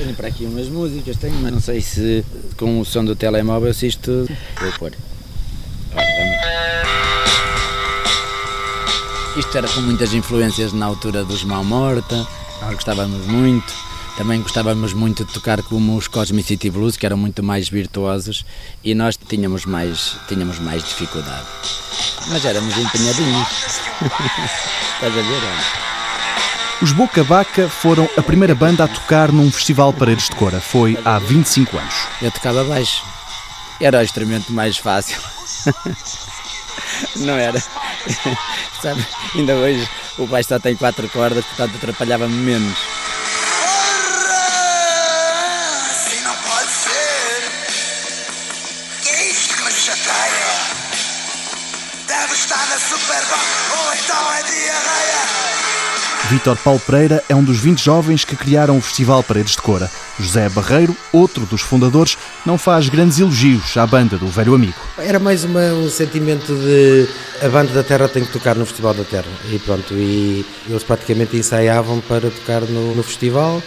Tenho para aqui umas músicas, tenho, mas não sei se com o som do telemóvel se isto. Vou pôr. Isto era com muitas influências na altura dos Mal Morta, nós gostávamos muito. Também gostávamos muito de tocar como os Cosmic City Blues, que eram muito mais virtuosos, e nós tínhamos mais, tínhamos mais dificuldade. Mas éramos empenhadinhos. Estás a ver? Os Boca Baca foram a primeira banda a tocar num festival Paredes de Cora. Foi há 25 anos. Eu tocava baixo. Era o instrumento mais fácil. Não era? Sabe, ainda hoje o baixo só tem quatro cordas, portanto atrapalhava-me menos. Vítor Paulo Pereira é um dos 20 jovens que criaram o Festival Paredes de Cora. José Barreiro, outro dos fundadores, não faz grandes elogios à banda do velho amigo. Era mais uma, um sentimento de a banda da Terra tem que tocar no Festival da Terra. E pronto, e eles praticamente ensaiavam para tocar no, no festival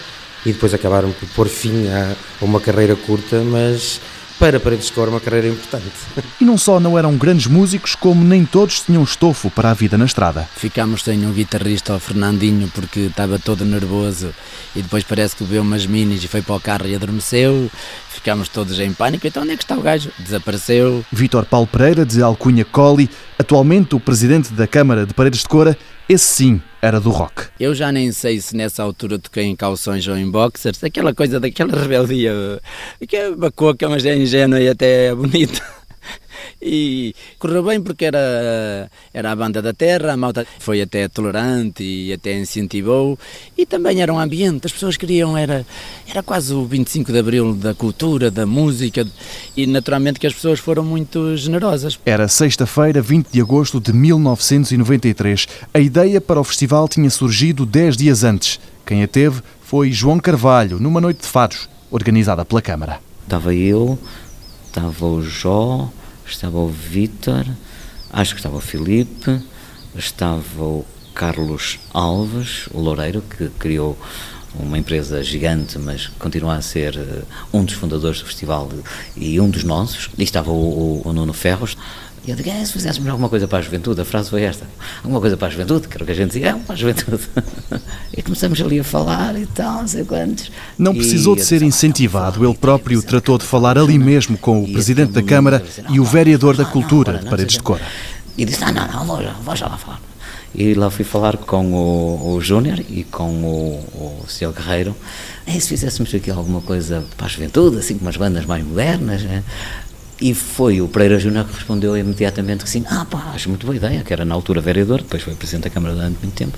e depois acabaram por pôr fim a, uma carreira curta, mas para Paredes de Cora uma carreira importante. E não só não eram grandes músicos, como nem todos tinham estofo para a vida na estrada. Ficámos sem um guitarrista, o Fernandinho, porque estava todo nervoso e depois parece que bebeu umas minis e foi para o carro e adormeceu. Ficámos todos em pânico, então onde é que está o gajo? Desapareceu. Vítor Paulo Pereira, de Alcunha Colli, atualmente o presidente da Câmara de Paredes de Cora, esse sim era do rock. Eu já nem sei se nessa altura toquei em calções ou em boxers, aquela coisa daquela rebeldia, que é bacoca, mas é ingênua e até é bonita. E correu bem porque era, era a banda da terra, a malta foi até tolerante e até incentivou. E também era um ambiente, as pessoas queriam, era, era quase o 25 de Abril da cultura, da música, e naturalmente que as pessoas foram muito generosas. Era sexta-feira, 20 de agosto de 1993. A ideia para o festival tinha surgido 10 dias antes. Quem a teve foi João Carvalho, numa noite de fados, organizada pela Câmara. Estava eu, estava o Jó, estava o Vítor, acho que estava o Filipe, estava o Carlos Alves, o Loureiro, que criou uma empresa gigante, mas continua a ser eh, um dos fundadores do festival e um dos nossos. E estava o, o, o Nuno Ferros. E eu digo, é, se fizéssemos alguma coisa para a juventude, a frase foi esta, alguma coisa para a juventude, que era o que a gente dizia, é, para a juventude. e começamos ali a falar e tal, não sei quantos. Não precisou E de ser "Ah, incentivado, ele próprio tratou de falar ali mesmo com o Presidente da Câmara disse, e o "Não, vereador da Cultura de Paredes de quê." Cora. E disse, não, não, não, vou, vou já lá falar. E lá fui falar com o, o Júnior e com o, o Sr. Guerreiro. E se fizéssemos aqui alguma coisa para a juventude, assim, com umas bandas mais modernas, né? E foi o Pereira Júnior que respondeu imediatamente que sim, ah pá, acho muito boa ideia, que era na altura vereador, depois foi Presidente da Câmara durante muito tempo.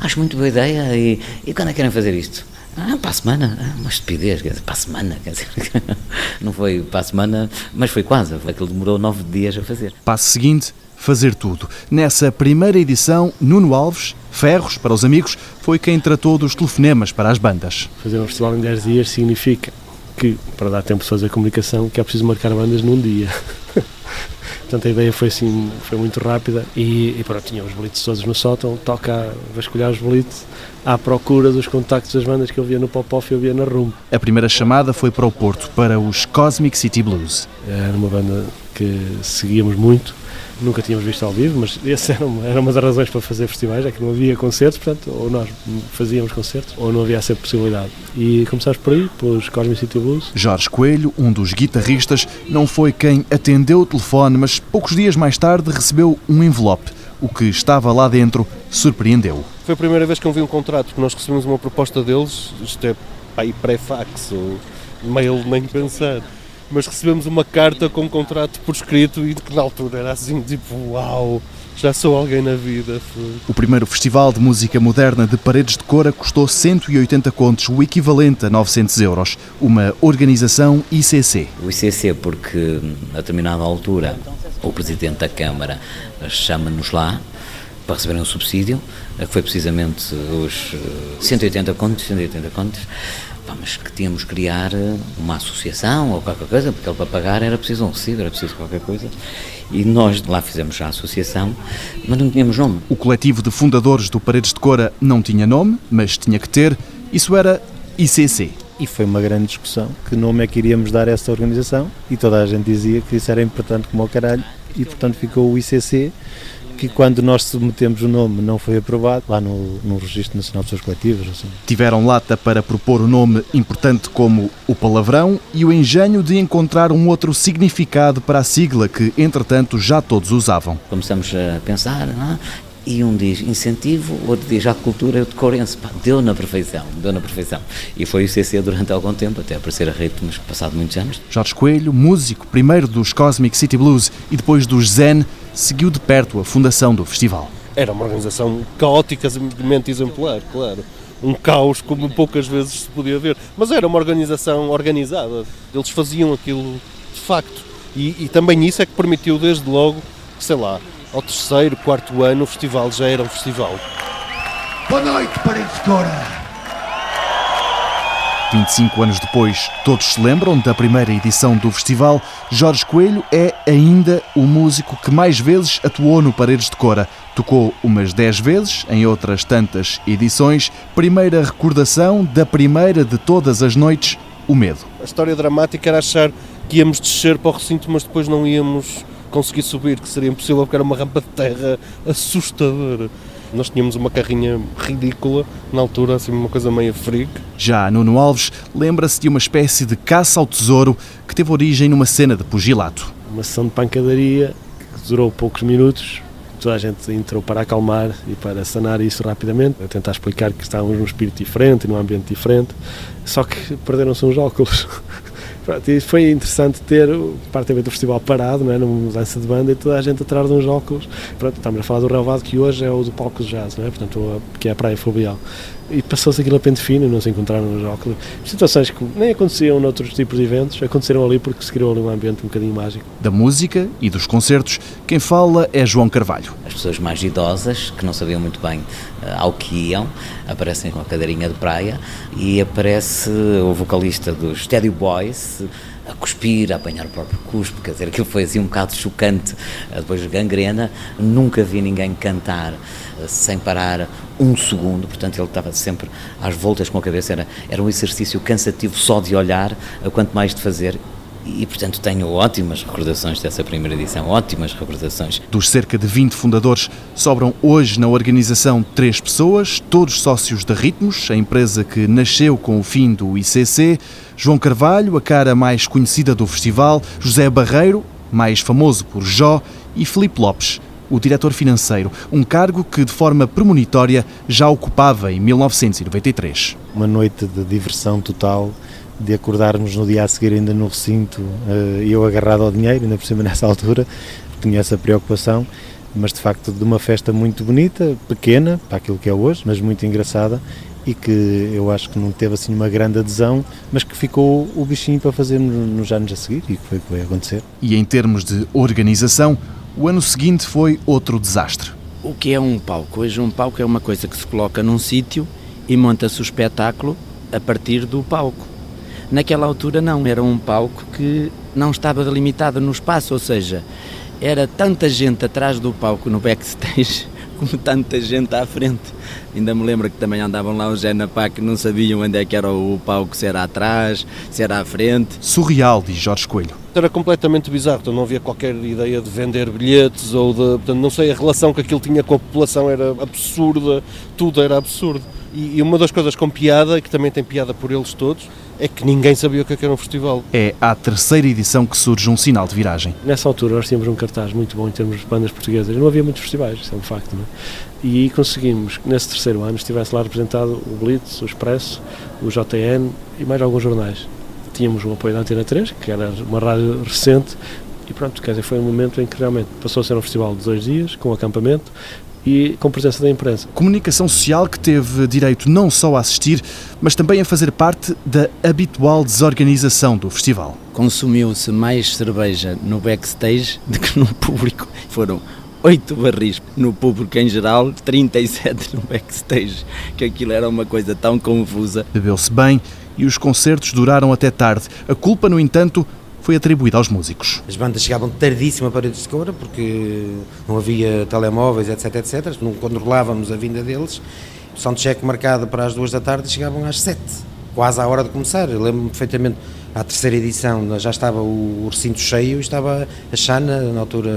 Acho muito boa ideia e, e quando é que querem fazer isto? Ah, para a semana, ah, uma estupidez, quer dizer, para a semana, quer dizer, não foi para a semana, mas foi quase, aquilo demorou nove dias a fazer. Passo seguinte, fazer tudo. Nessa primeira edição, Nuno Alves, Ferros, para os amigos, foi quem tratou dos telefonemas para as bandas. Fazer um festival em 10 dias significa que, para dar tempo de fazer a comunicação, que é preciso marcar bandas num dia. Portanto, a ideia foi assim, foi muito rápida e, e pronto, tinha os bolitos todos no sótão, toca a vasculhar os bolitos à procura dos contactos das bandas que eu via no Pop-Off e eu via na Room. A primeira chamada foi para o Porto, para os Cosmic City Blues. Era uma banda que seguíamos muito, nunca tínhamos visto ao vivo, mas essa era uma, era uma das razões para fazer festivais, é que não havia concertos, portanto, ou nós fazíamos concertos, ou não havia essa possibilidade. E começámos por aí, pelos Cosmic City Blues, Jorge Coelho, um dos guitarristas, não foi quem atendeu o telefone, mas poucos dias mais tarde recebeu um envelope. O que estava lá dentro surpreendeu. Foi a primeira vez que eu vi um contrato, porque nós recebemos uma proposta deles, isto é pá, aí pré-fax ou mail, nem pensar. Mas recebemos uma carta com um contrato por escrito e que na altura era assim, tipo, uau, já sou alguém na vida. Foi. O primeiro festival de música moderna de Paredes de Cora custou 180 contos, o equivalente a 900 euros. Uma organização ICC. O ICC, porque a determinada altura o Presidente da Câmara chama-nos lá para receberem um subsídio, que foi precisamente os eh, 180 contos, 180 contos, mas que tínhamos que criar eh, uma associação ou qualquer coisa, porque ele para pagar era preciso um recibo, era preciso qualquer coisa. E nós lá fizemos já a associação, mas não tínhamos nome. O coletivo de fundadores do Paredes de Cora não tinha nome, mas tinha que ter. Isso era ICC. e foi uma grande discussão. Que nome é que iríamos dar a essa organização? E toda a gente dizia que isso era importante como ao caralho e portanto ficou o ICC que quando nós submetemos o nome não foi aprovado lá no, no Registro Nacional de Pessoas Coletivas. Assim. Tiveram lata para propor o nome importante como o palavrão e o engenho de encontrar um outro significado para a sigla que, entretanto, já todos usavam. Começamos a pensar, não é? e um diz incentivo, o outro diz a cultura decorense. Pá, deu na perfeição, deu na perfeição. E foi o CC durante algum tempo, até aparecer a ritmos, passado muitos anos. Jorge Coelho, músico, primeiro dos Cosmic City Blues e depois dos Zen, seguiu de perto a fundação do festival. Era uma organização caótica, mente exemplar, claro. Um caos como poucas vezes se podia ver. Mas era uma organização organizada. Eles faziam aquilo de facto. E, e também isso é que permitiu, desde logo, sei lá, ao terceiro, quarto ano, o festival já era um festival. Boa noite, Paredes de Cora. 25 anos depois, todos se lembram da primeira edição do festival. Jorge Coelho é ainda o músico que mais vezes atuou no Paredes de Cora. Tocou umas 10 vezes, em outras tantas edições. Primeira recordação da primeira de todas as noites, o medo. A história dramática era achar que íamos descer para o recinto, mas depois não íamos conseguir subir, que seria impossível porque era uma rampa de terra assustadora. Nós tínhamos uma carrinha ridícula, na altura, assim, uma coisa meio freak. Já Nuno Alves lembra-se de uma espécie de caça ao tesouro que teve origem numa cena de pugilato. Uma sessão de pancadaria que durou poucos minutos. Toda a gente entrou para acalmar e para sanar isso rapidamente, a tentar explicar que estávamos num espírito diferente num ambiente diferente. Só que perderam-se uns óculos. Pronto, e foi interessante ter parte do festival parado, não é, numa mudança de banda e toda a gente atrás de uns óculos. Pronto, estamos a falar do relevado que hoje é o do palco de jazz, não é? Portanto, que é a Praia Fluvial. E passou-se aquilo a pente fino, não se encontraram nos óculos. Situações que nem aconteciam noutros tipos de eventos, aconteceram ali porque se criou ali um ambiente um bocadinho mágico. Da música e dos concertos, quem fala é João Carvalho. As pessoas mais idosas, que não sabiam muito bem uh, ao que iam, aparecem com a cadeirinha de praia e aparece o vocalista dos Teddy Boys a cuspir, a apanhar o próprio cuspo, quer dizer, aquilo foi assim um bocado chocante. Depois gangrena, nunca vi ninguém cantar sem parar um segundo, portanto ele estava sempre às voltas com a cabeça, era, era um exercício cansativo só de olhar, quanto mais de fazer, e, portanto, tenho ótimas recordações dessa primeira edição, ótimas recordações. Dos cerca de 20 fundadores, sobram hoje na organização três pessoas, todos sócios da Ritmos, a empresa que nasceu com o fim do ICC, João Carvalho, a cara mais conhecida do festival, José Barreiro, mais famoso por Jó, e Felipe Lopes, o diretor financeiro, um cargo que de forma premonitória já ocupava em 1993. Uma noite de diversão total, de acordarmos no dia a seguir ainda no recinto, e eu agarrado ao dinheiro, ainda por cima nessa altura, tinha essa preocupação, mas de facto de uma festa muito bonita, pequena, para aquilo que é hoje, mas muito engraçada, e que eu acho que não teve assim uma grande adesão, mas que ficou o bichinho para fazer nos anos a seguir e que foi o que vai acontecer. E em termos de organização, o ano seguinte foi outro desastre. O que é um palco? Hoje um palco é uma coisa que se coloca num sítio e monta-se o espetáculo a partir do palco. Naquela altura não, era um palco que não estava delimitado no espaço, ou seja, era tanta gente atrás do palco no backstage como tanta gente à frente. Ainda me lembro que também andavam lá os Genapá que não sabiam onde é que era o palco, se era atrás, se era à frente. Surreal, diz Jorge Coelho. Era completamente bizarro, então não havia qualquer ideia de vender bilhetes ou de. Portanto, não sei, a relação que aquilo tinha com a população era absurda, tudo era absurdo. E, e uma das coisas com piada, e que também tem piada por eles todos, é que ninguém sabia o que era um festival. É à terceira edição que surge um sinal de viragem. Nessa altura nós tínhamos um cartaz muito bom em termos de bandas portuguesas. Não havia muitos festivais, isso é um facto, não é? E conseguimos que nesse terceiro ano estivesse lá representado o Blitz, o Expresso, o JN e mais alguns jornais. Tínhamos o apoio da Antena 3, que era uma rádio recente, e pronto, quer dizer, foi um momento em que realmente passou a ser um festival de dois dias, com acampamento, e com presença da imprensa. Comunicação social que teve direito não só a assistir, mas também a fazer parte da habitual desorganização do festival. Consumiu-se mais cerveja no backstage do que no público. Foram oito barris no público em geral, 37 no backstage, que aquilo era uma coisa tão confusa. Bebeu-se bem e os concertos duraram até tarde. A culpa, no entanto, foi atribuída aos músicos. As bandas chegavam tardíssimo a Paredes de Coura porque não havia telemóveis, etc, etc. Não controlávamos a vinda deles. O soundcheck marcado para as duas da tarde chegavam às sete. quase à hora de começar. Eu lembro-me perfeitamente, à terceira edição já estava o recinto cheio e estava a Xana, na altura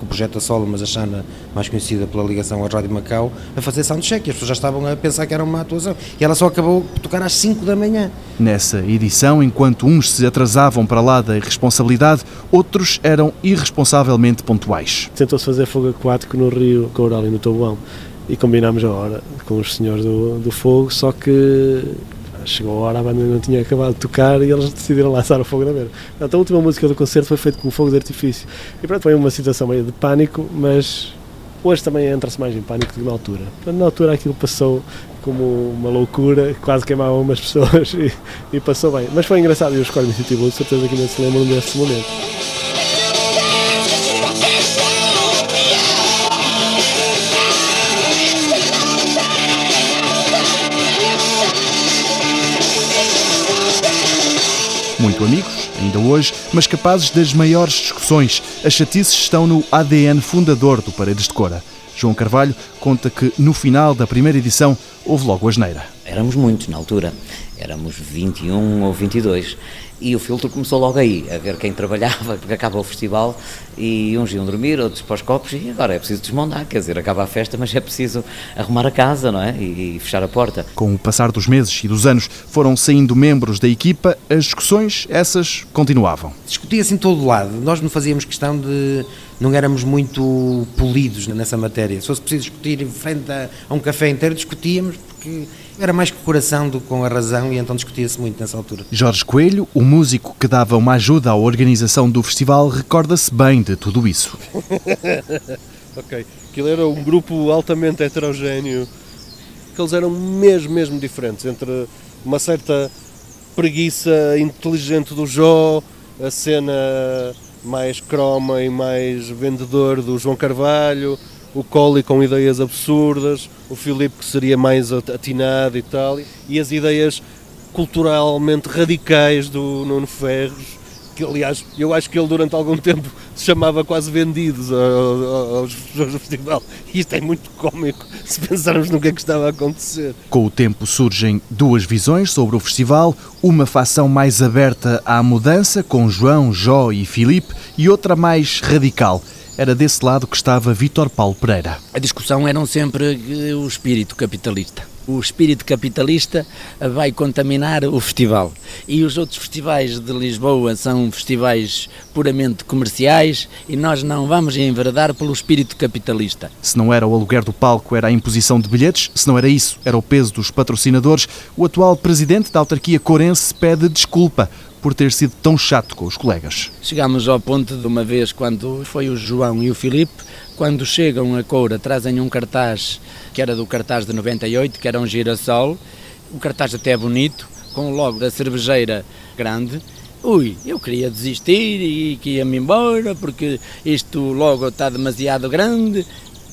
com o projeto a solo, mas a Xana, mais conhecida pela ligação à Rádio Macau, a fazer soundcheck. E as pessoas já estavam a pensar que era uma atuação. E ela só acabou por tocar às 5 da manhã. Nessa edição, enquanto uns se atrasavam para lá da irresponsabilidade, outros eram irresponsavelmente pontuais. Tentou-se fazer fogo aquático no Rio Coural e no Tabuão e combinámos a hora com os senhores do, do fogo, só que chegou a hora, a banda não tinha acabado de tocar e eles decidiram lançar o fogo na beira. Portanto, a última música do concerto foi feita com fogo de artifício. E pronto, foi uma situação meio de pânico, mas hoje também entra-se mais em pânico do que na altura. Portanto, na altura aquilo passou como uma loucura, quase queimavam umas pessoas e, e passou bem. Mas foi engraçado e os Core Initiative Blues, certeza que ainda se lembram desse momento. Muito amigos, ainda hoje, mas capazes das maiores discussões. As chatices estão no ADN fundador do Paredes de Cora. João Carvalho conta que no final da primeira edição houve logo a geneira. Éramos muitos na altura, éramos 21 ou 22 e o filtro começou logo aí, a ver quem trabalhava, porque acaba o festival e uns iam dormir, outros para os copos e agora é preciso desmontar, quer dizer, acaba a festa, mas é preciso arrumar a casa, não é? E, e fechar a porta. Com o passar dos meses e dos anos foram saindo membros da equipa, as discussões, essas, continuavam. Discutia-se em todo lado, nós não fazíamos questão de... não éramos muito polidos nessa matéria, se fosse preciso discutir em frente a, a um café inteiro, discutíamos porque era mais com o coração do que com a razão e então discutia-se muito nessa altura. Jorge Coelho, o músico que dava uma ajuda à organização do festival, recorda-se bem de tudo isso. ok, aquilo era um grupo altamente heterogéneo, que eles eram mesmo, mesmo diferentes, entre uma certa preguiça inteligente do Jó, a cena mais croma e mais vendedor do João Carvalho, o Colli com ideias absurdas, o Filipe que seria mais atinado e tal, e as ideias culturalmente radicais do Nuno Ferros, que aliás eu acho que ele durante algum tempo se chamava quase vendidos aos pessoas do festival. Isto é muito cómico se pensarmos no que é que estava a acontecer. Com o tempo surgem duas visões sobre o festival, uma facção mais aberta à mudança, com João, Jó e Filipe, e outra mais radical era desse lado que estava Vítor Paulo Pereira. A discussão era sempre o espírito capitalista. O espírito capitalista vai contaminar o festival. E os outros festivais de Lisboa são festivais puramente comerciais e nós não vamos enverdar pelo espírito capitalista. Se não era o aluguer do palco, era a imposição de bilhetes. Se não era isso, era o peso dos patrocinadores. O atual presidente da autarquia corense pede desculpa por ter sido tão chato com os colegas. Chegámos ao ponto de uma vez, quando foi o João e o Filipe, quando chegam a Coura, trazem um cartaz que era do cartaz de 98, que era um girassol, um cartaz até bonito, com o logo da cervejeira grande. Ui, eu queria desistir e que ia-me embora porque isto logo está demasiado grande.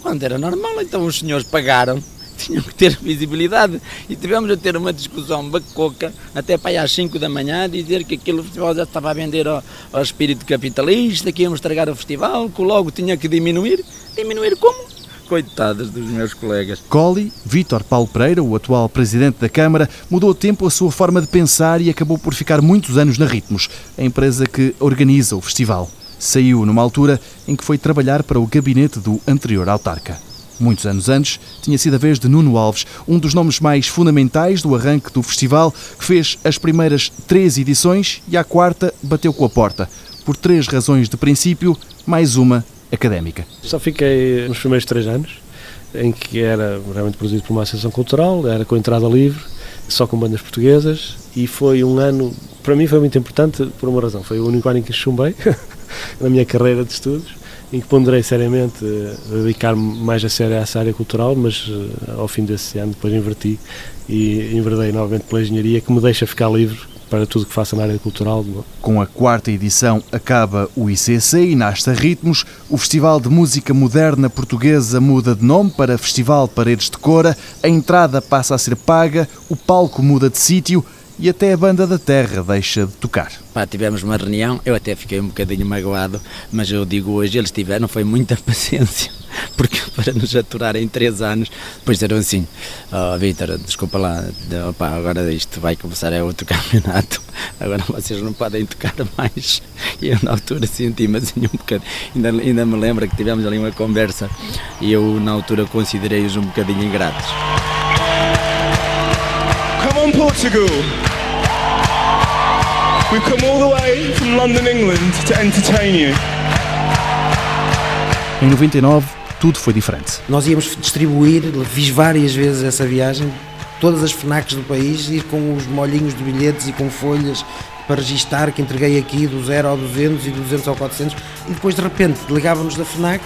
Quando era normal, então os senhores pagaram tinham que ter visibilidade e tivemos a ter uma discussão bacoca até para aí às 5 da manhã dizer que aquele festival já estava a vender ao, ao espírito capitalista, que íamos estragar o festival, que logo tinha que diminuir. Diminuir como? Coitadas dos meus colegas. Colli, Vítor Paulo Pereira, o atual presidente da Câmara, mudou a tempo a sua forma de pensar e acabou por ficar muitos anos na Ritmos, a empresa que organiza o festival. Saiu numa altura em que foi trabalhar para o gabinete do anterior autarca. Muitos anos antes, tinha sido a vez de Nuno Alves, um dos nomes mais fundamentais do arranque do festival, que fez as primeiras três edições e à quarta bateu com a porta. Por três razões de princípio, mais uma académica. Só fiquei nos primeiros três anos, em que era realmente produzido por uma associação cultural, era com entrada livre, só com bandas portuguesas, e foi um ano, para mim foi muito importante por uma razão, foi o único ano em que chumbei na minha carreira de estudos, em que ponderei seriamente uh, dedicar-me mais a sério a essa área cultural, mas uh, ao fim desse ano depois inverti e enverdei novamente pela engenharia, que me deixa ficar livre para tudo que faça na área cultural. Com a quarta edição acaba o ICC e nasce Ritmos. O Festival de Música Moderna Portuguesa muda de nome para Festival Paredes de Cora. A entrada passa a ser paga, o palco muda de sítio e até a banda da terra deixa de tocar. Pá, tivemos uma reunião, eu até fiquei um bocadinho magoado, mas eu digo hoje, eles tiveram, foi muita paciência, porque para nos aturar em três anos, depois disseram assim, oh, Vítor, desculpa lá, opa, agora isto vai começar é outro campeonato, agora vocês não podem tocar mais. E eu na altura senti-me assim um bocadinho, ainda, ainda me lembro que tivemos ali uma conversa e eu na altura considerei-os um bocadinho ingratos. Come on, Portugal. We've come all the way from London, England to entertain you. Em 99, tudo foi diferente. Nós íamos distribuir, fiz várias vezes essa viagem, todas as FNACs do país, ir com os molhinhos de bilhetes e com folhas para registar que entreguei aqui do 0 ao 200 e do 200 ao 400 e depois de repente ligávamos da FNAC,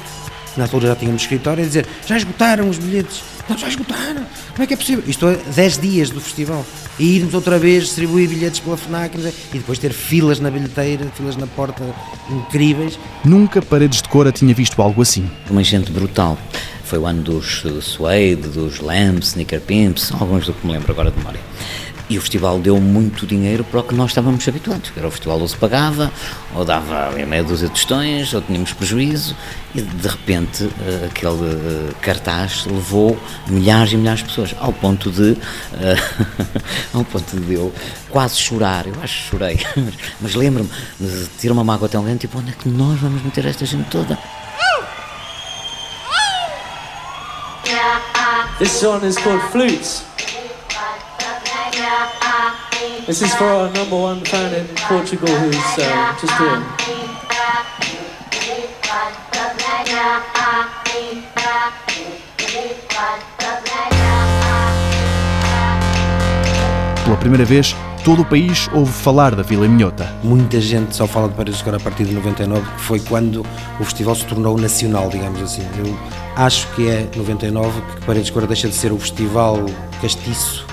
na altura já tínhamos escritório, a dizer já esgotaram os bilhetes. Não, já esgotaram. Como é que é possível? Isto é 10 dias do festival. E irmos outra vez distribuir bilhetes pela FNAC e depois ter filas na bilheteira, filas na porta incríveis. Nunca Paredes de Cora tinha visto algo assim. Uma enchente brutal. Foi o ano dos Suede, dos Lamps, Sneaker Pimps, alguns do que me lembro agora de memória. E o festival deu muito dinheiro para o que nós estávamos habituados. Era o festival ou se pagava, ou dava meia dúzia de tostões, ou tínhamos prejuízo, e de repente eh, aquele eh, cartaz levou milhares e milhares de pessoas, ao ponto de, ao ponto de eu quase chorar, eu acho que chorei, mas lembro-me de ter uma mágoa tão grande, tipo, onde é que nós vamos meter esta gente toda? This song is called Flutes. This is for our number one fan in Portugal who's uh, just doing. Pela primeira vez, todo o país ouve falar da Vila Minhota. Muita gente só fala de Paredes agora a partir de 99, que foi quando o festival se tornou nacional, digamos assim. Eu acho que é 99 que Paredes agora deixa de ser o festival castiço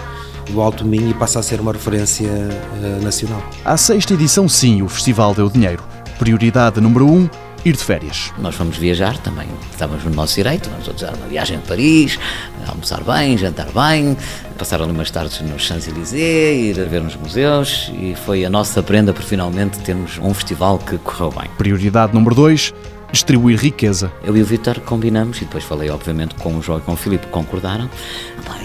do Alto Minho e passa a ser uma referência uh, nacional. À sexta edição, sim, o festival deu dinheiro. Prioridade número um, ir de férias. Nós fomos viajar também, estávamos no nosso direito, vamos a dar uma viagem a Paris, almoçar bem, jantar bem, passaram umas tardes nos Champs-Élysées, ir a ver nos museus e foi a nossa prenda por finalmente termos um festival que correu bem. Prioridade número dois, distribuir riqueza. Eu e o Vitor combinamos, e depois falei obviamente com o João e com o Filipe, concordaram.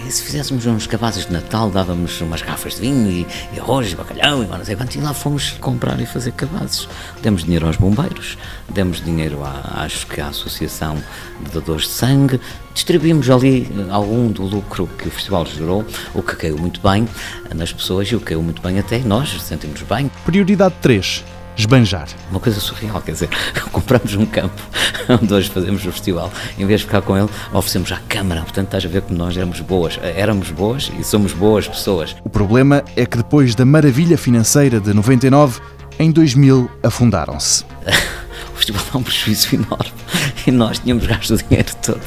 E se fizéssemos uns cabazes de Natal, dávamos umas garrafas de vinho e, e arroz e bacalhau e não sei quanto, e lá fomos comprar e fazer cabazes. Demos dinheiro aos bombeiros, demos dinheiro, à, acho que à Associação de Dadores de Sangue, distribuímos ali algum do lucro que o festival gerou, o que caiu muito bem nas pessoas e o que caiu muito bem até nós, sentimos bem. Prioridade 3 esbanjar. Uma coisa surreal, quer dizer, compramos um campo onde hoje fazemos o festival, em vez de ficar com ele, oferecemos à Câmara. Portanto, estás a ver como nós éramos boas. Éramos boas e somos boas pessoas. O problema é que depois da maravilha financeira de 99, em 2000 afundaram-se. o festival dá um prejuízo enorme e nós tínhamos gasto o dinheiro todo.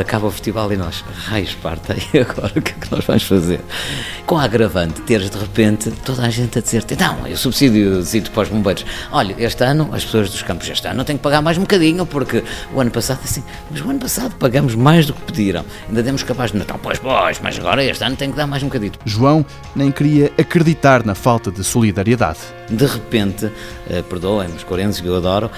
Acaba o festival e nós, raios parta, e agora o que é que nós vamos fazer? Com a agravante, teres de repente toda a gente a dizer-te, não, o subsídio de para os bombeiros, olha, este ano, as pessoas dos campos, este ano têm que pagar mais um bocadinho, porque o ano passado, assim, mas o ano passado pagamos mais do que pediram, ainda demos capaz de Natal, pois, pois, mas agora este ano tem que dar mais um bocadinho. João nem queria acreditar na falta de solidariedade. De repente, eh, perdoem-me os corenses que eu adoro,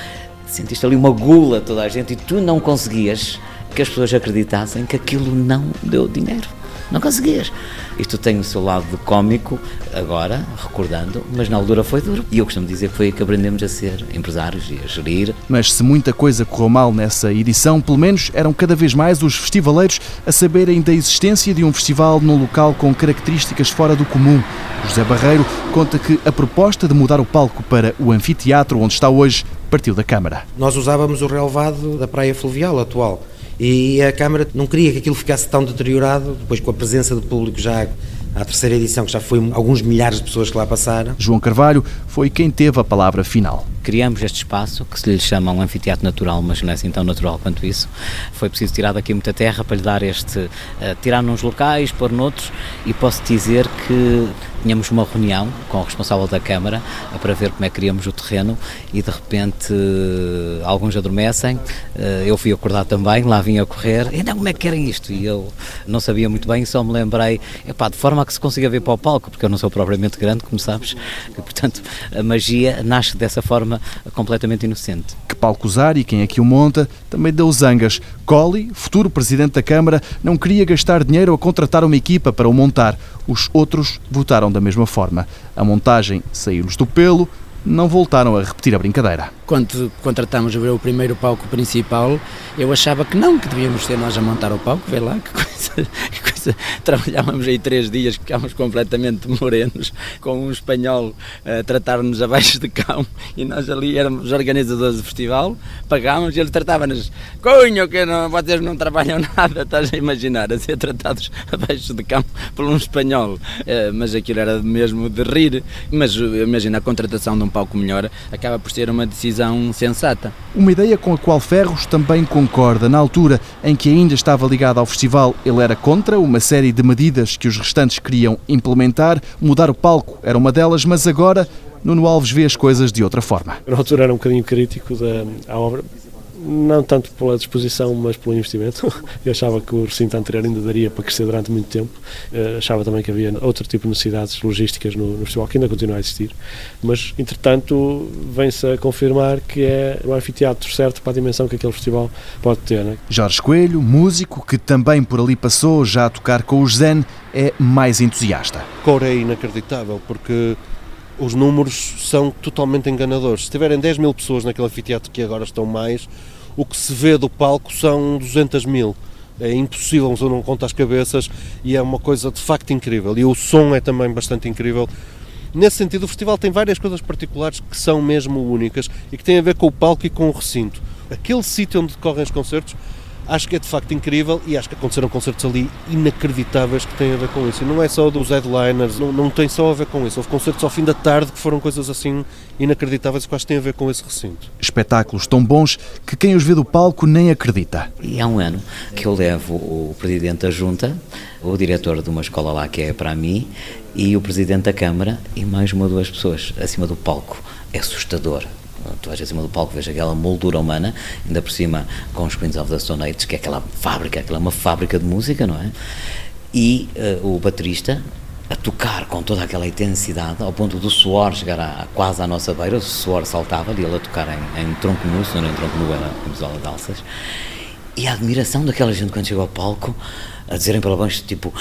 sentiste ali uma gula toda a gente e tu não conseguias que as pessoas acreditassem que aquilo não deu dinheiro. Não conseguias. Isto tem o seu lado de cómico, agora, recordando, mas na altura foi duro. E eu costumo dizer que foi que aprendemos a ser empresários e a gerir. Mas se muita coisa correu mal nessa edição, pelo menos eram cada vez mais os festivaleiros a saberem da existência de um festival num local com características fora do comum. José Barreiro conta que a proposta de mudar o palco para o anfiteatro onde está hoje partiu da Câmara. Nós usávamos o relevado da praia fluvial atual e a Câmara não queria que aquilo ficasse tão deteriorado, depois com a presença do público já à terceira edição, que já foi alguns milhares de pessoas que lá passaram. João Carvalho foi quem teve a palavra final. Criamos este espaço, que se lhe chama um anfiteatro natural, mas não é assim tão natural quanto isso. Foi preciso tirar daqui muita terra para lhe dar este, uh, tirar nos locais, pôr noutros, e posso dizer que tínhamos uma reunião com o responsável da Câmara para ver como é que queríamos o terreno e de repente alguns adormecem, eu fui acordar também, lá vim a correr, e não, como é que querem isto? E eu não sabia muito bem, só me lembrei, epá, de forma que se consiga ver para o palco, porque eu não sou propriamente grande, como sabes, e, portanto a magia nasce dessa forma completamente inocente. Que palco usar e quem é que o monta também deu zangas. Colli, futuro presidente da Câmara, não queria gastar dinheiro a contratar uma equipa para o montar. Os outros votaram da mesma forma. A montagem saiu-lhes do pelo, não voltaram a repetir a brincadeira. Quando contratámos o primeiro palco principal, eu achava que não, que devíamos ser nós a montar o palco, vê lá que coisa, que coisa. Trabalhávamos aí três dias, ficámos completamente morenos, com um espanhol a tratar-nos abaixo de cão, e nós ali éramos os organizadores do festival, pagámos e ele tratava-nos, cunho, que não, vocês não trabalham nada, estás a imaginar, a ser tratados abaixo de cão por um espanhol, eh, mas aquilo era mesmo de rir, mas imagina, a contratação de um palco melhor acaba por ser uma decisão sensata. Uma ideia com a qual Ferros também concorda. Na altura em que ainda estava ligado ao festival, ele era contra uma série de medidas que os restantes queriam implementar. Mudar o palco era uma delas, mas agora Nuno Alves vê as coisas de outra forma. Na altura era um bocadinho crítico da obra, não tanto pela disposição, mas pelo investimento. Eu achava que o recinto anterior ainda daria para crescer durante muito tempo. Eh, achava também que havia outro tipo de necessidades logísticas no, no festival, que ainda continua a existir. Mas, entretanto, vem-se a confirmar que é o anfiteatro certo para a dimensão que aquele festival pode ter. Né? Jorge Coelho, músico que também por ali passou já a tocar com os Zen, é mais entusiasta. Cor é inacreditável, porque os números são totalmente enganadores. Se tiverem 10 mil pessoas naquele anfiteatro que agora estão mais, o que se vê do palco são 200 mil. É impossível, eu não conto as cabeças e é uma coisa de facto incrível. E o som é também bastante incrível. Nesse sentido, o festival tem várias coisas particulares que são mesmo únicas e que têm a ver com o palco e com o recinto. Aquele sítio onde decorrem os concertos acho que é de facto incrível e acho que aconteceram concertos ali inacreditáveis que têm a ver com isso. E não é só dos headliners, não, não tem só a ver com isso. Houve concertos ao fim da tarde que foram coisas assim inacreditáveis que que têm a ver com esse recinto. Espetáculos tão bons que quem os vê do palco nem acredita. E há um ano que eu levo o presidente da junta, o diretor de uma escola lá que é para mim, e o presidente da Câmara e mais uma ou duas pessoas acima do palco. É assustador tu vais acima do palco, vês aquela moldura humana, ainda por cima com os Queens of the Stone Age, que é aquela fábrica, aquela é uma fábrica de música, não é? E uh, o baterista a tocar com toda aquela intensidade, ao ponto do suor chegar a, quase à nossa beira, o suor saltava e ele a tocar em, em tronco nu, se não em tronco nu era camisola de alças, e a admiração daquela gente quando chegou ao palco, a dizerem para baixo, tipo,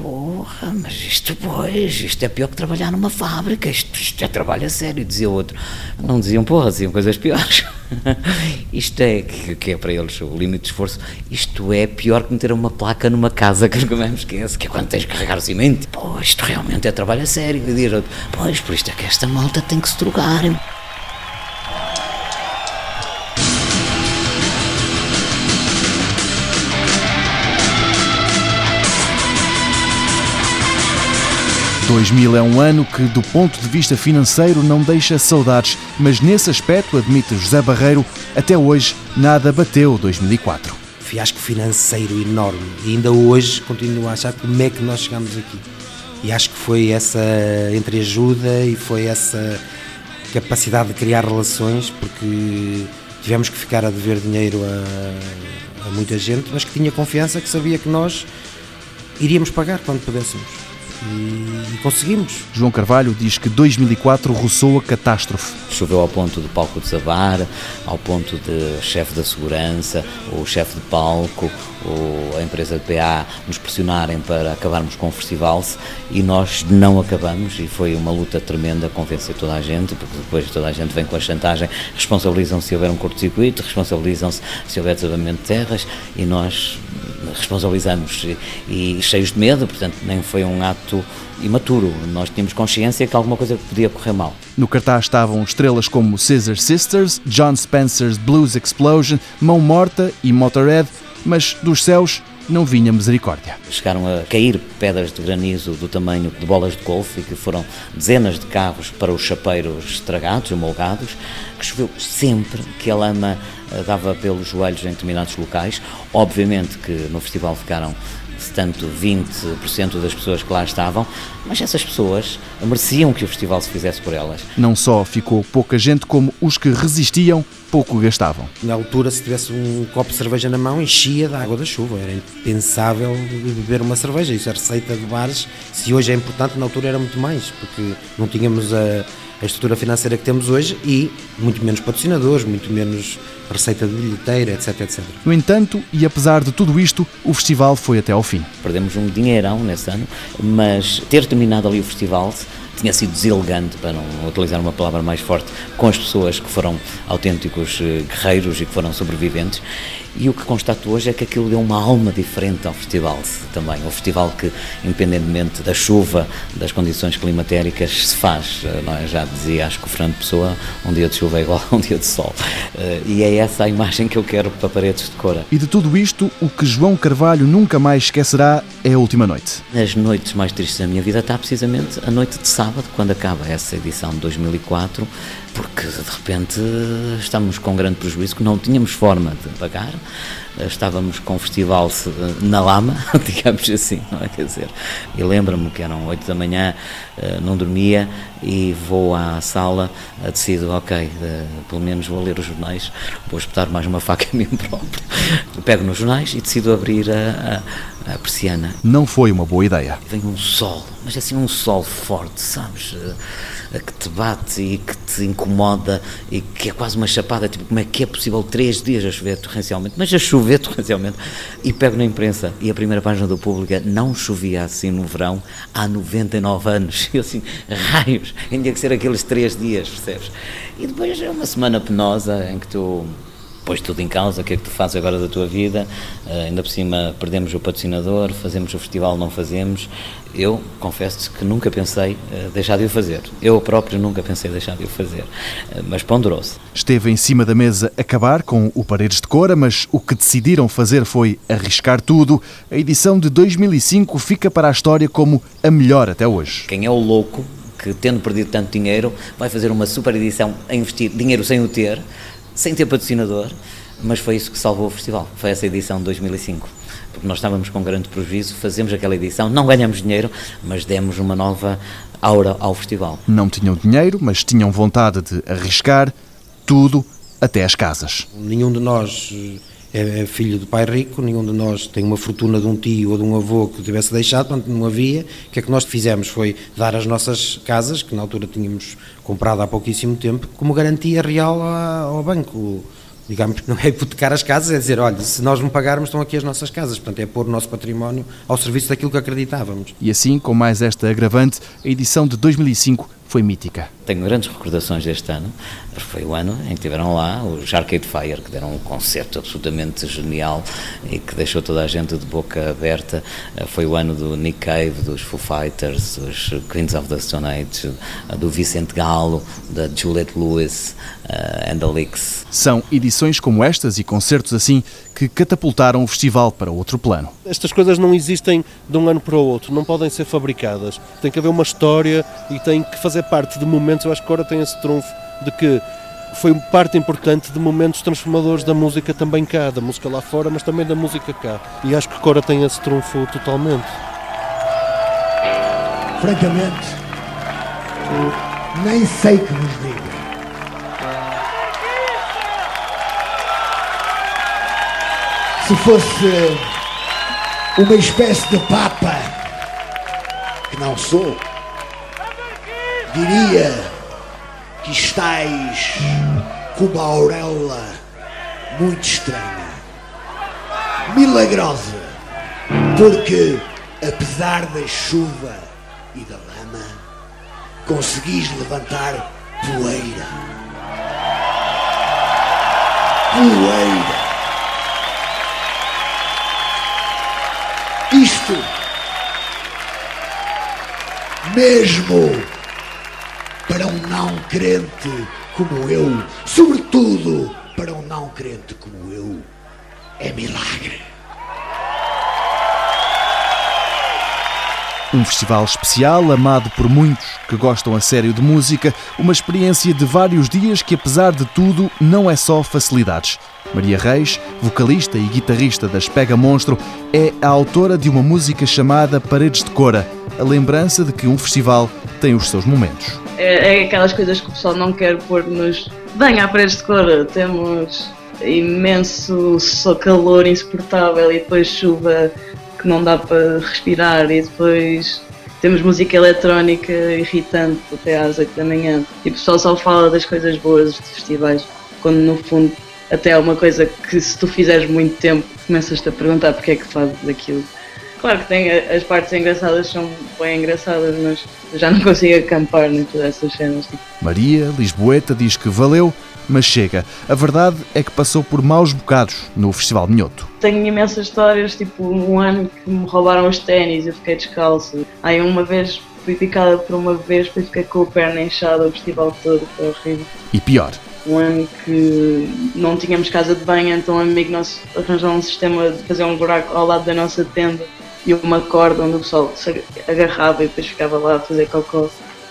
porra, mas isto, pois, isto é pior que trabalhar numa fábrica, isto, isto é trabalho a sério, dizia outro. Não diziam porra, diziam coisas piores. isto é, que, que, é para eles o limite de esforço, isto é pior que meter uma placa numa casa que nunca mais me que é quando tens que carregar o cimento. Pô, isto realmente é trabalho a sério. E diz outro, pois, por isto é que esta malta tem que se drogar. 2000 é um ano que, do ponto de vista financeiro, não deixa saudades, mas nesse aspecto, admite José Barreiro, até hoje nada bateu 2004. Fiasco financeiro enorme e ainda hoje continuo a achar como é que nós chegamos aqui. E acho que foi essa entreajuda e foi essa capacidade de criar relações, porque tivemos que ficar a dever dinheiro a, a muita gente, mas que tinha confiança, que sabia que nós iríamos pagar quando pudéssemos e, conseguimos. João Carvalho diz que 2004 roçou a catástrofe. Choveu ao ponto de palco desabar, ao ponto de chefe da segurança, o chefe de palco, o, a empresa de PA nos pressionarem para acabarmos com o festival e nós não acabamos e foi uma luta tremenda convencer toda a gente, porque depois toda a gente vem com a chantagem, responsabilizam-se se houver um curto-circuito, responsabilizam-se se houver desabamento de terras e nós responsabilizamos e, e, cheios de medo, portanto nem foi um ato imaturo. Nós tínhamos consciência que alguma coisa podia correr mal. No cartaz estavam estrelas como Scissor Sisters, John Spencer's Blues Explosion, Mão Morta e Motorhead, mas dos céus não vinha misericórdia. Chegaram a cair pedras de granizo do tamanho de bolas de golfe e que foram dezenas de cabos para os chapeiros estragados, emolgados, que choveu sempre, que a lama eh, dava pelos joelhos em determinados locais. Obviamente que no festival ficaram tanto 20% das pessoas que lá estavam, mas essas pessoas mereciam que o festival se fizesse por elas. Não só ficou pouca gente, como os que resistiam pouco gastavam. Na altura, se tivesse um copo de cerveja na mão, enchia da água da chuva. Era impensável beber uma cerveja. Isso é receita de bares. Se hoje é importante, na altura era muito mais, porque não tínhamos a, a estrutura financeira que temos hoje e muito menos patrocinadores, muito menos receita de bilheteira, etc, etc. No entanto, e apesar de tudo isto, o festival foi até ao fim. Perdemos um dinheirão nesse ano, mas ter terminado ali o festival tinha sido deselegante, para não utilizar uma palavra mais forte, com as pessoas que foram autênticos eh, guerreiros e que foram sobreviventes. E o que constato hoje é que aquilo deu uma alma diferente ao festival também. O festival que, independentemente da chuva, das condições climatéricas, se faz. Eh, não é? Já dizia, acho que o Fernando Pessoa, um dia de chuva é igual a um dia de sol. Eh, e é essa a imagem que eu quero para Paredes de Cora. E de tudo isto, o que João Carvalho nunca mais esquecerá é a última noite. As noites mais tristes da minha vida está precisamente a noite de sábado, quando acaba essa edição de 2004, porque de repente estamos com grande prejuízo que não tínhamos forma de pagar, estávamos com o festival na lama, digamos assim, não é? Quer dizer, e lembro-me que eram 8 da manhã, eh, não dormia e vou à sala, decido, ok, pelo menos vou ler os jornais, vou espetar mais uma faca a mim próprio. Pego nos jornais e decido abrir a, a, a persiana. Não foi uma boa ideia. Vem um sol, mas assim um sol forte, sabes? Que te bate e que te incomoda e que é quase uma chapada, tipo, como é que é possível três dias a chover torrencialmente, mas a chover torrencialmente, e pego na imprensa, e a primeira página do Pública não chovia assim no verão há 99 anos, e assim, raios, ainda que ser aqueles três dias, percebes? E depois é uma semana penosa em que tu pões tudo em causa, o que é que tu fazes agora da tua vida, uh, ainda por cima perdemos o patrocinador, fazemos o festival, não fazemos. Eu confesso que nunca pensei uh, deixar de o fazer. Eu próprio nunca pensei deixar de o fazer, uh, mas ponderou-se. Esteve em cima da mesa acabar com o Paredes de Cora, mas o que decidiram fazer foi arriscar tudo. A edição de 2005 fica para a história como a melhor até hoje. Quem é o louco que, tendo perdido tanto dinheiro, vai fazer uma super edição a investir dinheiro sem o ter, sem ter patrocinador, mas foi isso que salvou o festival, foi essa edição de 2005. Porque nós estávamos com grande prejuízo, fazemos aquela edição, não ganhamos dinheiro, mas demos uma nova aura ao festival. Não tinham dinheiro, mas tinham vontade de arriscar tudo até as casas. Nenhum de nós é, é filho de pai rico, nenhum de nós tem uma fortuna de um tio ou de um avô que tivesse deixado, portanto não havia. O que é que nós fizemos foi dar as nossas casas, que na altura tínhamos comprado há pouquíssimo tempo, como garantia real ao banco digamos, não é hipotecar as casas, é dizer, olha, se nós não pagarmos, estão aqui as nossas casas. Portanto, é pôr o nosso património ao serviço daquilo que acreditávamos. E assim, com mais esta agravante, a edição de 2005 foi mítica. Tenho grandes recordações deste ano, foi o ano em que tiveram lá os Arcade Fire, que deram um concerto absolutamente genial e que deixou toda a gente de boca aberta. Foi o ano do Nick Cave, dos Foo Fighters, dos Queens of the Stone Age, do Vicente Galo, da Juliette Lewis uh, and the Licks. São edições como estas e concertos assim que catapultaram o festival para outro plano. Estas coisas não existem de um ano para o outro, não podem ser fabricadas. Tem que haver uma história e tem que fazer parte de momentos. Eu acho que agora tem esse trunfo de que foi parte importante de momentos transformadores da música também cá, da música lá fora, mas também da música cá. E acho que Cora tem esse trunfo totalmente. Francamente, nem sei que vos diga. Se fosse uma espécie de papa, que não sou, diria que estáis com uma auréola muito estranha, milagrosa, porque apesar da chuva e da lama, conseguis levantar poeira. Poeira. Isto mesmo para um não crente como eu, sobretudo para um não crente como eu, é milagre. Um festival especial, amado por muitos que gostam a sério de música, uma experiência de vários dias que, apesar de tudo, não é só facilidades. Maria Reis, vocalista e guitarrista das Pega Monstro, é a autora de uma música chamada Paredes de Cora, a lembrança de que um festival tem os seus momentos. É, é aquelas coisas que o pessoal não quer pôr-nos. Venha à Paredes de Cora, temos imenso só calor insuportável e depois chuva que não dá para respirar e depois temos música eletrónica irritante até às 8 da manhã e o pessoal só fala das coisas boas dos festivais, quando no fundo até é uma coisa que se tu fizeres muito tempo começas-te a perguntar porque é que fazes aquilo. Claro que tem, as partes engraçadas são bem engraçadas, mas já não consigo acampar nem todas essas cenas. Tipo. Maria, Lisboeta, diz que valeu, mas chega. A verdade é que passou por maus bocados no Festival Minhoto. Tenho imensas histórias, tipo um ano que me roubaram os ténis e eu fiquei descalço. Aí uma vez fui picada por uma vez, depois fiquei com a perna inchada o festival todo, foi horrível. E pior, um ano que não tínhamos casa de banho, então um amigo nosso arranjou um sistema de fazer um buraco ao lado da nossa tenda e uma corda onde o pessoal se agarrava e depois ficava lá a fazer cocô.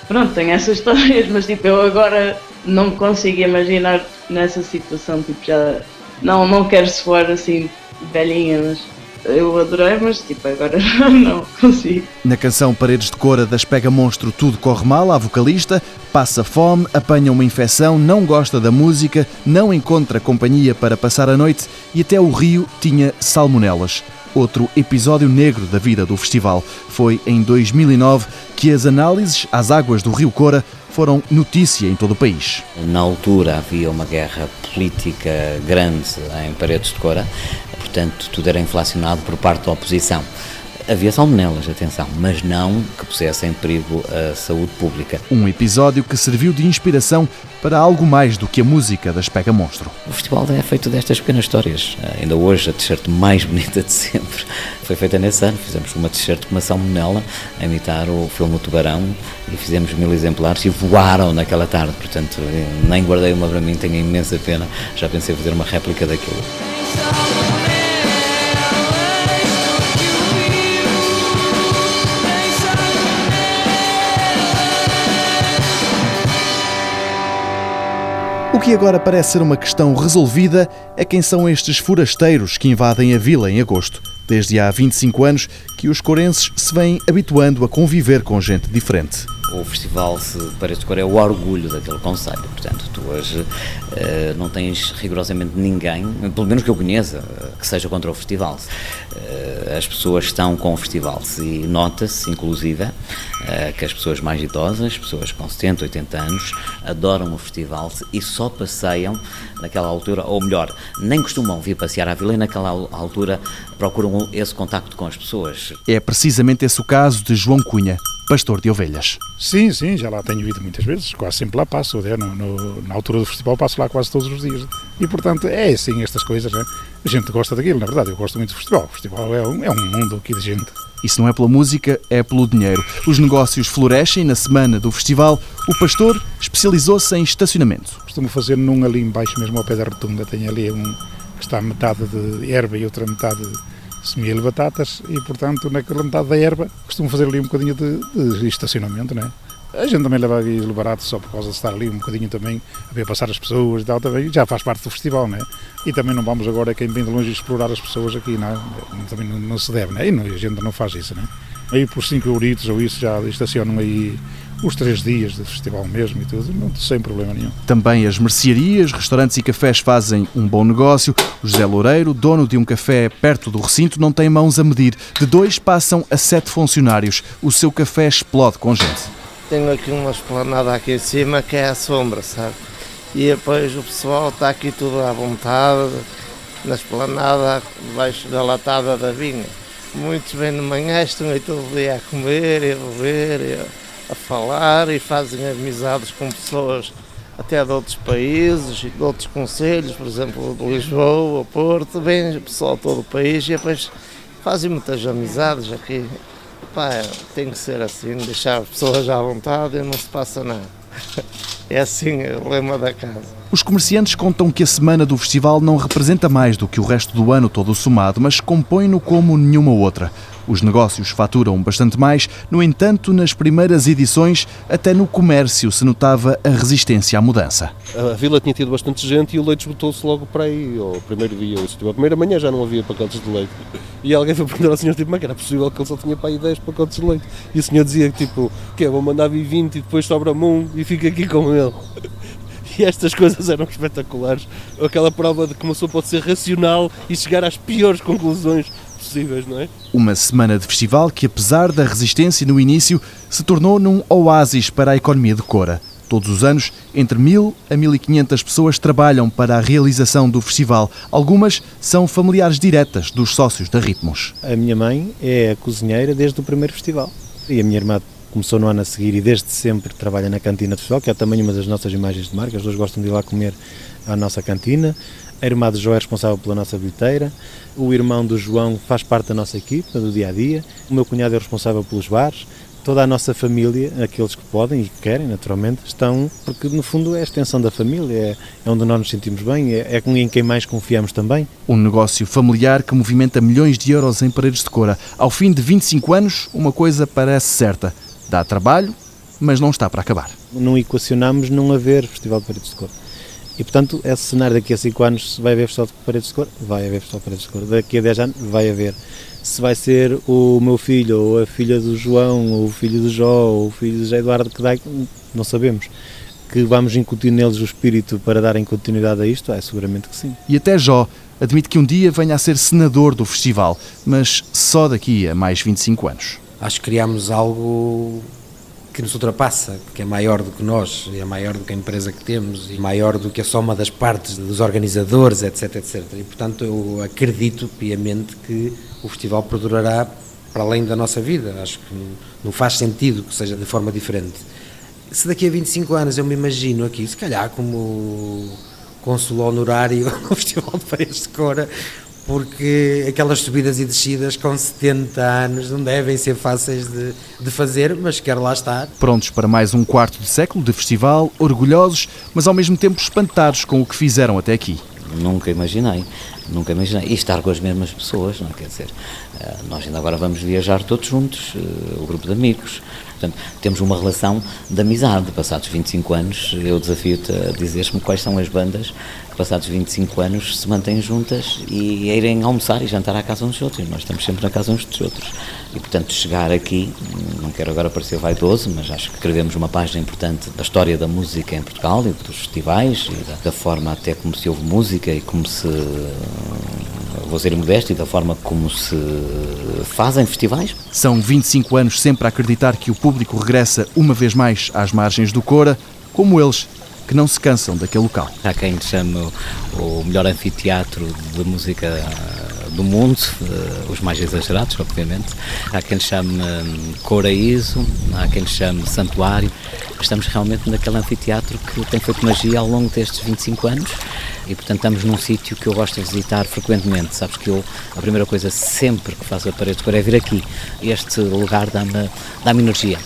Pronto, tenho essas histórias, mas tipo, eu agora não consigo imaginar nessa situação, tipo, já não, não quero soar assim velhinha, mas eu adorei, mas tipo, agora não consigo. Na canção Paredes de Cora das Pega Monstro Tudo Corre Mal, a vocalista passa fome, apanha uma infecção, não gosta da música, não encontra companhia para passar a noite e até o rio tinha salmonelas. Outro episódio negro da vida do festival. Foi em 2009 que as análises às águas do Rio Cora foram notícia em todo o país. Na altura havia uma guerra política grande em Paredes de Cora, portanto tudo era inflacionado por parte da oposição. Havia salmonelas, atenção, mas não que pusessem em perigo a saúde pública. Um episódio que serviu de inspiração para algo mais do que a música da Pega Monstro. O festival é feito destas pequenas histórias. Ainda hoje a t-shirt mais bonita de sempre foi feita nesse ano. Fizemos uma t-shirt com uma salmonela a imitar o filme O Tubarão e fizemos mil exemplares e voaram naquela tarde. Portanto, nem guardei uma para mim, tenho imensa pena. Já pensei em fazer uma réplica daquilo. O que agora parece ser uma questão resolvida é quem são estes forasteiros que invadem a vila em agosto. Desde há 25 anos que os corenses se vêm habituando a conviver com gente diferente o festival se parece que é o orgulho daquele conselho. Portanto, tu hoje uh, não tens rigorosamente ninguém, pelo menos que eu conheça, que seja contra o festival. Uh, as pessoas estão com o festival e nota-se, inclusive, uh, que as pessoas mais idosas, pessoas com 70, 80 anos, adoram o festival e só passeiam naquela altura, ou melhor, nem costumam vir passear à vila e naquela altura procuram esse contacto com as pessoas. É precisamente esse o caso de João Cunha pastor de ovelhas. Sim, sim, já lá tenho ido muitas vezes, quase sempre lá passo, né? no, no, na altura do festival passo lá quase todos os dias. E portanto é assim estas coisas, né? a gente gosta daquilo, na verdade, eu gosto muito do festival. O festival é um, é um mundo aqui de gente. Isso não é pela música, é pelo dinheiro. Os negócios florescem na semana do festival. O pastor especializou-se em estacionamento. Costumo fazer num ali embaixo, mesmo ao pé da rotunda, tem ali um que está metade de erva e outra metade de semia batatas e, portanto, naquela metade da erva costumo fazer ali um bocadinho de, de estacionamento, né? A gente também leva aquilo barato só por causa de estar ali um bocadinho também a ver passar as pessoas e tal, também já faz parte do festival, né? E também não vamos agora, quem vem de longe, explorar as pessoas aqui, não, também não, não se deve, né? E não, a gente não faz isso, né? Aí por 5 euritos ou isso já estacionam aí os três dias de festival mesmo e tudo, não, sem problema nenhum. Também as mercearias, restaurantes e cafés fazem um bom negócio. O José Loureiro, dono de um café perto do recinto, não tem mãos a medir. De dois passam a sete funcionários. O seu café explode com gente. Tenho aqui uma esplanada aqui em cima que é a sombra, sabe? E depois o pessoal está aqui tudo à vontade, na esplanada, debaixo da latada da vinha. Muitos bem de manhã estão aí todo dia a comer e a beber. E a falar e fazem amizades com pessoas até de outros países e de outros conselhos, por exemplo, de Lisboa, Porto, vem pessoal de todo o país e depois fazem muitas amizades aqui. Pá, tem que ser assim, deixar as pessoas à vontade e não se passa nada. É assim o lema da casa. Os comerciantes contam que a semana do festival não representa mais do que o resto do ano todo somado, mas compõe-no como nenhuma outra. Os negócios faturam bastante mais, no entanto, nas primeiras edições, até no comércio se notava a resistência à mudança. A vila tinha tido bastante gente e o leite esgotou-se logo para aí, ao primeiro dia. Ou, a primeira manhã já não havia pacotes de leite. E alguém foi perguntar ao senhor tipo, mas era possível que ele só tinha para aí 10 pacotes de leite. E o senhor dizia tipo, que vou mandar vir 20 e depois sobra-me um e fica aqui com ele. E estas coisas eram espetaculares. Aquela prova de que uma pessoa pode ser racional e chegar às piores conclusões possíveis, não é? Uma semana de festival que, apesar da resistência no início, se tornou num oásis para a economia de Cora. Todos os anos, entre 1.000 a 1.500 pessoas trabalham para a realização do festival. Algumas são familiares diretas dos sócios da Ritmos. A minha mãe é a cozinheira desde o primeiro festival. E a minha irmã começou no ano a seguir e desde sempre trabalha na cantina do festival, que é também uma das nossas imagens de marca. As duas gostam de ir lá comer à nossa cantina. A irmã do João é responsável pela nossa bilheteira. O irmão do João faz parte da nossa equipa, do dia a dia. O meu cunhado é responsável pelos bares. Toda a nossa família, aqueles que podem e que querem, naturalmente, estão, porque no fundo é a extensão da família, é, é onde nós nos sentimos bem, é, é em quem mais confiamos também. Um negócio familiar que movimenta milhões de euros em paredes de cora. Ao fim de 25 anos, uma coisa parece certa: dá trabalho, mas não está para acabar. Não equacionamos não haver Festival de Paredes de Cor. E, portanto, esse cenário daqui a 5 anos, se vai haver Festival de Paredes de Cor, vai haver Festival de Paredes de Cor. Daqui a 10 anos, vai haver. Se vai ser o meu filho, ou a filha do João, ou o filho do Jó, ou o filho do José Eduardo que dá, não sabemos. Que vamos incutir neles o espírito para darem continuidade a isto? É seguramente que sim. E até Jó admite que um dia venha a ser senador do festival, mas só daqui a mais 25 anos. Acho que criámos algo que nos ultrapassa, que é maior do que nós, é maior do que a empresa que temos, e maior do que a soma das partes dos organizadores, etc, etc. E portanto eu acredito piamente que o festival perdurará para além da nossa vida. Acho que não faz sentido que seja de forma diferente. Se daqui a 25 anos eu me imagino aqui, se calhar como consul honorário no Festival de Paredes de Cora, porque aquelas subidas e descidas com 70 anos não devem ser fáceis de, de, fazer, mas quero lá estar. Prontos para mais um quarto de século de festival, orgulhosos, mas ao mesmo tempo espantados com o que fizeram até aqui. Nunca imaginei, nunca imaginei. E estar com as mesmas pessoas, não é? quer dizer, eh, nós ainda agora vamos viajar todos juntos, eh, o grupo de amigos. Portanto, temos uma relação de amizade. Passados 25 anos, eu desafio-te a dizeres-me quais são as bandas que, passados 25 anos, se mantêm juntas e irem almoçar e jantar à casa uns dos outros. Nós estamos sempre na casa uns dos outros. E, portanto, chegar aqui, não quero agora parecer vaidoso, mas acho que escrevemos uma página importante da história da música em Portugal e dos festivais e da, da forma até como se ouve música e como se vou ser modesto, e da forma como se fazem festivais. São 25 anos sempre a acreditar que o público regressa uma vez mais às margens do Cora, como eles, que não se cansam daquele local. Há quem chame o melhor anfiteatro de música do mundo, os mais exagerados, obviamente. Há quem lhe chame Coraíso, há quem lhe chame Santuário. Estamos realmente naquele anfiteatro que tem feito magia ao longo destes 25 anos e, portanto, estamos num sítio que eu gosto de visitar frequentemente. Sabes que eu, a primeira coisa sempre que faço a parede de cor é vir aqui. Este lugar dá-me dá energia.